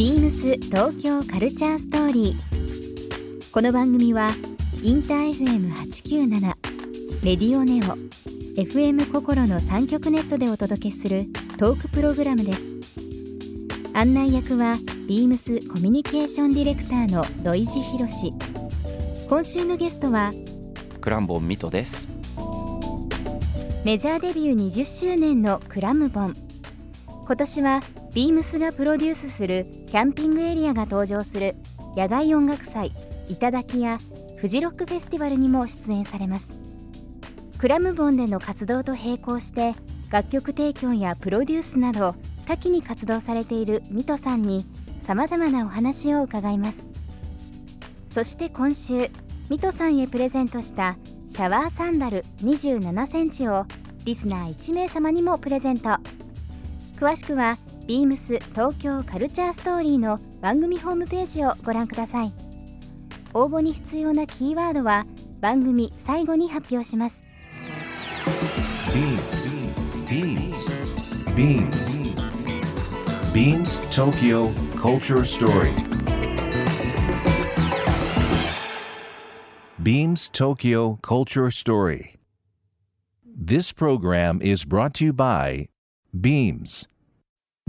ビームス東京カルチャーストーリー。この番組はインター FM897 レディオネオ FM 心の三極ネットでお届けするトークプログラムです。案内役はビームスコミュニケーションディレクターの土井博志。今週のゲストはクランボンミトですメジャーデビュー20周年のクラムボン今年はビームスがプロデュースするキャンピングエリアが登場する野外音楽祭「頂やフジロックフェスティバルにも出演されます。クラムボンでの活動と並行して楽曲提供やプロデュースなど多岐に活動されているミトさんにさまざまなお話を伺います。そして今週ミトさんへプレゼントしたシャワーサンダル27センチをリスナー1名様にもプレゼント。詳しくはビームス東京カルチャーストーリーの番組ホームページをご覧ください。応募に必要なキーワードは番組最後に発表します。ビームスビームスビームスビームス東京カルチャーストーリービームス東京カルチャーストーリー This program is brought to you by Beams.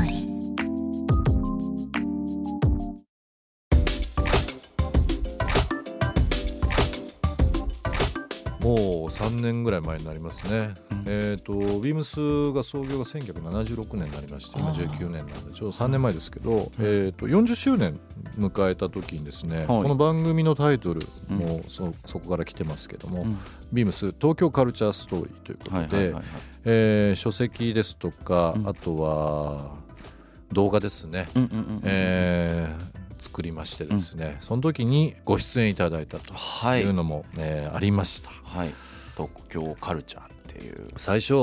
リー。3年ぐらい前になりますね、えっ、とビームスが創業が1976年になりまして今19年なんでちょうど3年前ですけど、えっと40周年迎えた時にですね、この番組のタイトルもそ,、そこから来てますけども、ビームス東京カルチャーストーリーということで、はいはいはいはい。えー書籍ですとか、あとは動画ですね、うんうんうんえー作りましてですね、その時にご出演いただいたとはい。いうのも、えーありました。はい東京カルチャーっていう。最初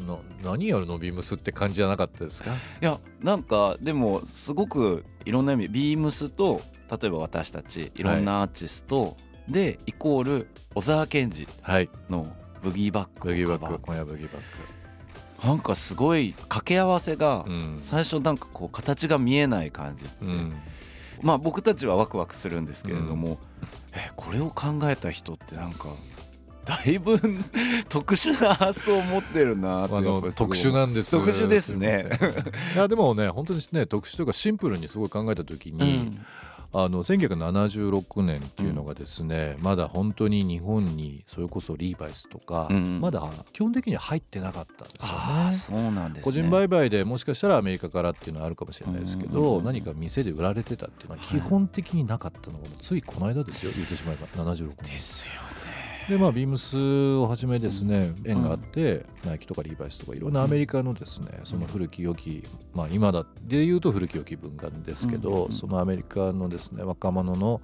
の何やるのビームスって感じじゃなかったですか？いやなんかでもすごくいろんな意味ビームスと例えば私たちいろんなアーティストで、イコール小沢健二はい。のブギーバックブギーバック今夜ブギーバック。なんかすごい掛け合わせがうん。最初なんかこう形が見えない感じって、うん。まあ僕たちはワクワクするんですけれども、えこれを考えた人ってなんかだいぶ特殊な発想を持ってるなあの特殊なんです。特殊ですね。す いやでもね本当にね特殊というかシンプルにすごい考えた時うに、ん。あの1976年っていうのがですね、まだ本当に日本にそれこそリーバイスとか、うん。まだ基本的には入ってなかったんですよね。そうなんですね。個人売買でもしかしたらアメリカからっていうのはあるかもしれないですけど、うん。うんうんうん何か店で売られてたっていうのは基本的になかったのがついこの間ですよ言ってしまえば76年ですよでまあビームスをはじめですね縁があって、ナイキとかリーバイスとかいろんなアメリカのですねその古き良きまあ今だで言うと古き良き文化ですけど、うんうんうん。そのアメリカのですね若者の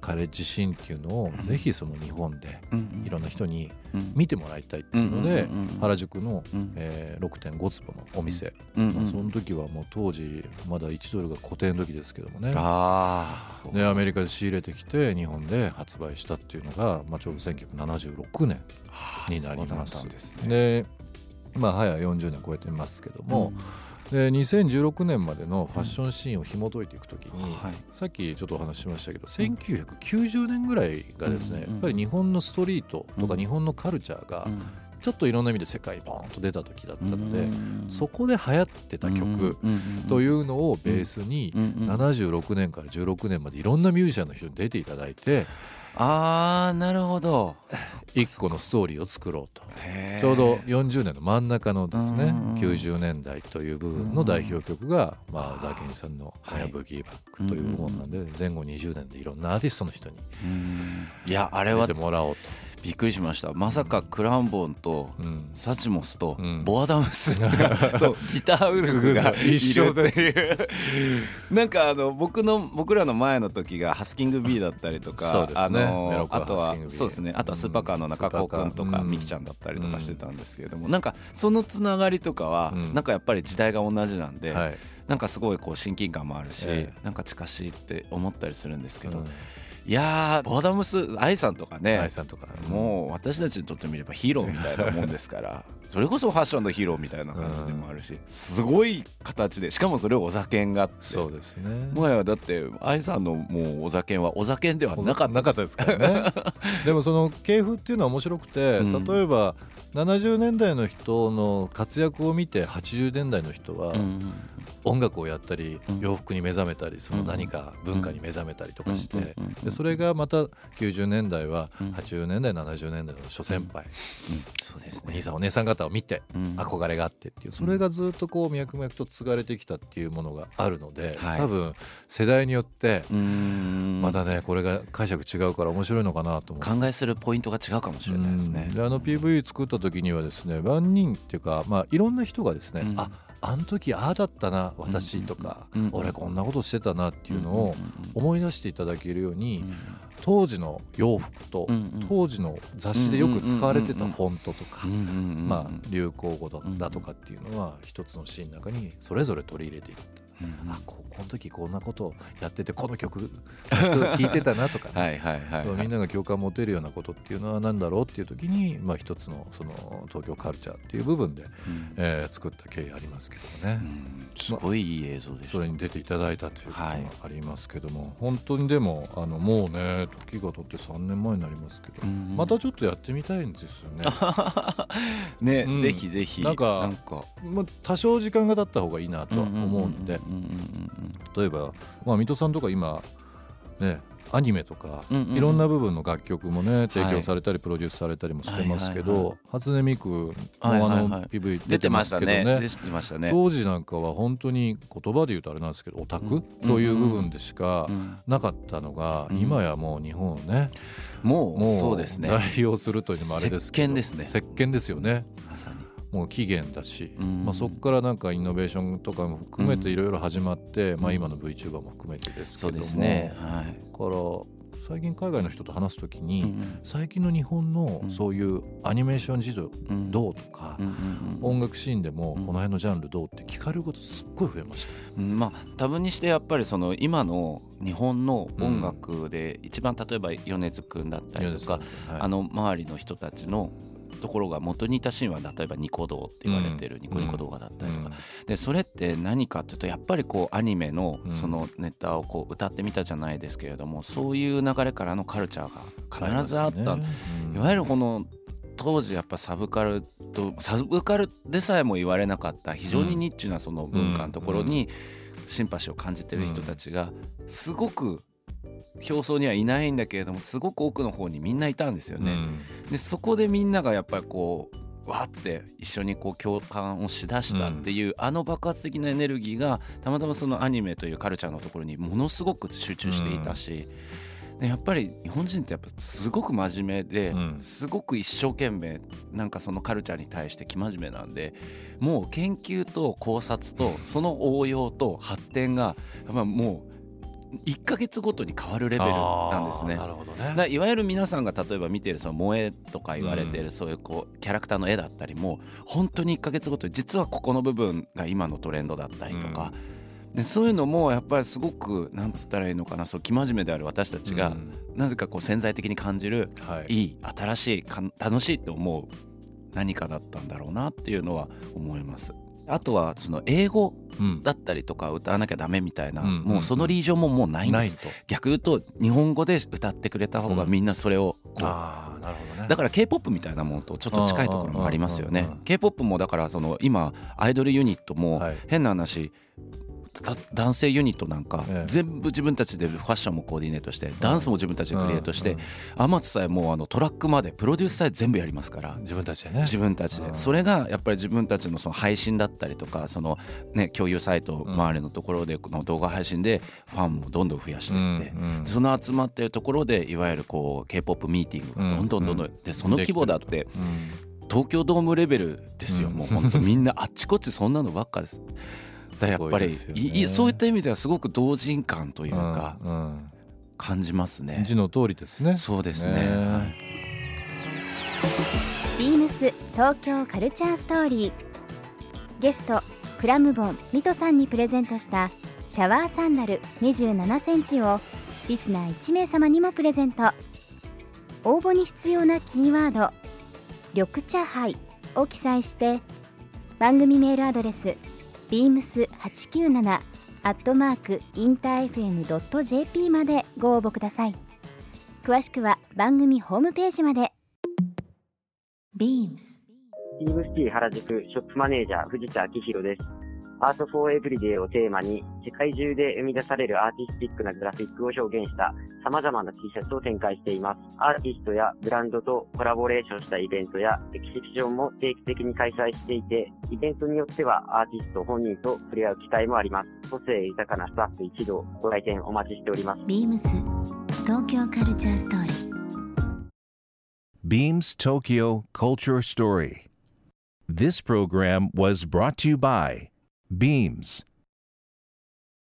カレッジシーンっていうのをぜひその日本でいろんな人に見てもらいたいっていうのでうんうんうんうん。原宿の、うん。えー6.5坪のお店、うん。うんまあ、その時はもう当時まだ1ドルが固定の時ですけどもね。あでアメリカで仕入れてきて日本で発売したっていうのが、まあ、ちょうど1976年になります。ですね。でまあ早40年超えてますけども、で2016年までのファッションシーンを紐解いていくときに、はい。さっきちょっとお話ししましたけど、1990年ぐらいがですね、やっぱり日本のストリートとかうん。日本のカルチャーがうん。ちょっといろんな意味で世界にボーンと出た時だったので、うんそこで流行ってた曲といううのをベースにうんうん76年から16年までいろんなミュージシャンの人に出ていただいてああなるほど。一個のストーリーを作ろうと。ちょうど40年の真ん中のですねうん90年代という部分の代表曲がまあザーケンさんの「はいハヤブギーバック」というものなんで前後20年でいろんなアーティストの人にうん。いやあれは出てもらおうと。びっくりしました。まさかクランボンとうん。サチモスとうん。ボアダムス とギターウルフが一緒っていう。なんかあの僕の僕らの前の時がハスキング B だったりとかあのあとはそうですね。あとはスーパーカーの中高君とかミキちゃんだったりとかしてたんですけれどもなんかそのつながりとかはうん。なんかやっぱり時代が同じなんではい。なんかすごいこう親近感もあるしえ。なんか近しいって思ったりするんですけどうんいやーボアダムス愛さんとかね愛さんとか。もう私たちにとってみればヒーローみたいなもんですからそれこそファッションのヒーローみたいな感じでもあるしすごい形でしかもそれをお酒があって。そうですね。もはやだって愛さんのもうお酒はお酒ではなかった。なかったですからね。でもその系譜っていうのは面白くて、うん。例えば70年代の人の活躍を見て80年代の人はうん音楽をやったりうん。洋服に目覚めたりその何か文化に目覚めたりとかしてでそれがまた90年代はうん。80年代70年代の諸先輩。うん。そうですね。お兄さんお姉さん方を見てうん。憧れがあってっていうそれがずっとこう脈々と継がれてきたっていうものがあるのではい。多分世代によってまたねこれが解釈違うから面白いのかなと思って考えするポイントが違うかもしれないですね。あの PV 作った時にはですね万人っていうかまあいろんな人がですね、うん。ああの時ああだったな私とか、うんうん俺こんなことしてたなっていうのをんんん思い出していただけるように、うん当時の洋服と、うんうん。当時の雑誌でよく使われてたフォントとか、うんうんうんうん。まあ、流行語だとかっていうのは一つのシーンの中にそれぞれ取り入れていった。うんあここの時こんなことをやっててこの曲聴いてたなとかね、はいはいはいみんなが共感を持てるようなことっていうのは何だろうっていう時に、まあ、一つのその東京カルチャーっていう部分で、うん。えー作った経緯ありますけどもね、うん。すごいいい映像でした。それに出ていただいたということもはい。ありますけども、本当にでもあのもうね時が経って3年前になりますけど、うんまたちょっとやってみたいんですよね。ね、うん。ぜひぜひ。なんかなんか。まあ、多少時間が経った方がいいなとは思うんでうんうんうん例えば、まあ、水戸さんとか今ねアニメとか、うんうんうん。いろんな部分の楽曲もね提はい。供されたりプロデュースされたりもしてますけはいはいはど初音ミクもあの PV 出てますけどたね。ね出てましたね。当時なんかは本当に言葉で言うとあれなんですけどオタクうんという部分でしかうんなかったのがうん。今やもう日本をねもうもうそうですね。代表するというのもあれですけど。石鹸ですね。石鹸ですよね。まさにもう期限だし、うん。まあ、そこからなんかイノベーションとかも含めてうんいろいろ始まって、まあ、今の VTuber も含めてですそうけども。ですね。はい。だから最近海外の人と話す時に、うん最近の日本のうん。そういうアニメーション事情うん。どうとか、音楽シーンでもうん。この辺のジャンルどうって聞かれることすっごい増えました。うん。まあ多分にしてやっぱりその今の日本の音楽で一番例えば米津君だったりとか、はい。あの周りの人たちのところが元にいたシーンは例えばニコ動って言われてるうん。ニコニコ動画だったりとか、うん。でそれって何かっていうとやっぱりこうアニメのうんそのネタをこう歌ってみたじゃないですけれどもそういう流れからのカルチャーが必ずあった、いわゆるこの当時やっぱサブカルとサブカルでさえも言われなかった非常にニッチなその文化のところにシンパシーを感じてる人たちがすごく表層にはいないんだけれどもすごく奥の方にみんないたんですよね。うん。でそこでみんながやっぱりこうわーって一緒にこう共感をしだしたっていう、あの爆発的なエネルギーがたまたまそのアニメというカルチャーのところにものすごく集中していたし、でやっぱり日本人ってやっぱすごく真面目で、うん。すごく一生懸命なんかそのカルチャーに対して生真面目なんでもう研究と考察とその応用と発展がやっぱもう1ヶ月ごとに変わるレベルなんですね。なるほどね。いわゆる皆さんが例えば見てるその萌えとか言われてるそういうこうキャラクターの絵だったりも本当に1ヶ月ごとに実はここの部分が今のトレンドだったりとか、でそういうのもやっぱりすごくなんつったらいいのかなそう生真面目である私たちがうんなぜかこう潜在的に感じるはいいい新しい楽しいって思う何かだったんだろうなっていうのは思います。あとはその英語うんだったりとか歌わなきゃダメみたいな、うんもうそのリージョンももうないんですないと。逆言うと日本語で歌ってくれた方がみんなそれをこう、ああなるほどね。だから K-POP みたいなものとちょっと近いところもありますよねうんうんうんうん。K-POP もだからその今アイドルユニットもはい変な話た男性ユニットなんか、ええ。全部自分たちでファッションもコーディネートしてダンスも自分たちでクリエイトして、うん。天津さえもうあのトラックまでプロデュースさえ全部やりますから。自分たちでね。自分たちで。うん。それがやっぱり自分たちのその配信だったりとかそのね共有サイト周りのところでこの動画配信でファンもどんどん増やしていってその集まってるところでいわゆるこう K-POP ミーティングがどんどんどんどんでその規模だって東京ドームレベルですよ、うん。もう本当みんなあっちこっちそんなのばっかです。だやっぱり、ね。そういった意味ではすごく同人感というかうんうん。感じますね。字の通りですね。そうですね。ねはいビームス東京カルチャーストーリー。ゲストクラムボンミトさんにプレゼントしたシャワーサンダル27センチをリスナー1名様にもプレゼント。応募に必要なキーワード「緑茶杯」を記載して番組メールアドレス beams897 アットマークインター FM.jp までご応募ください。詳しくは番組ホームページまで。BEAMS ビームスT原宿ショップマネージャー藤田明宏です。 art for everyday をテーマに世界中で生み出されるアーティスティックなグラフィックを表現した様々な T シャツを展開しています。アーティストやブランドとコラボレーションしたイベントやエキシビションも定期的に開催していて、イベントによってはアーティスト本人と触れ合う機会もあります。個性豊かなスタッフ一同ご来店お待ちしております。BEAMS 東京カルチャーストーリー Beams Tokyo Culture Story. This program was brought to you by Beams.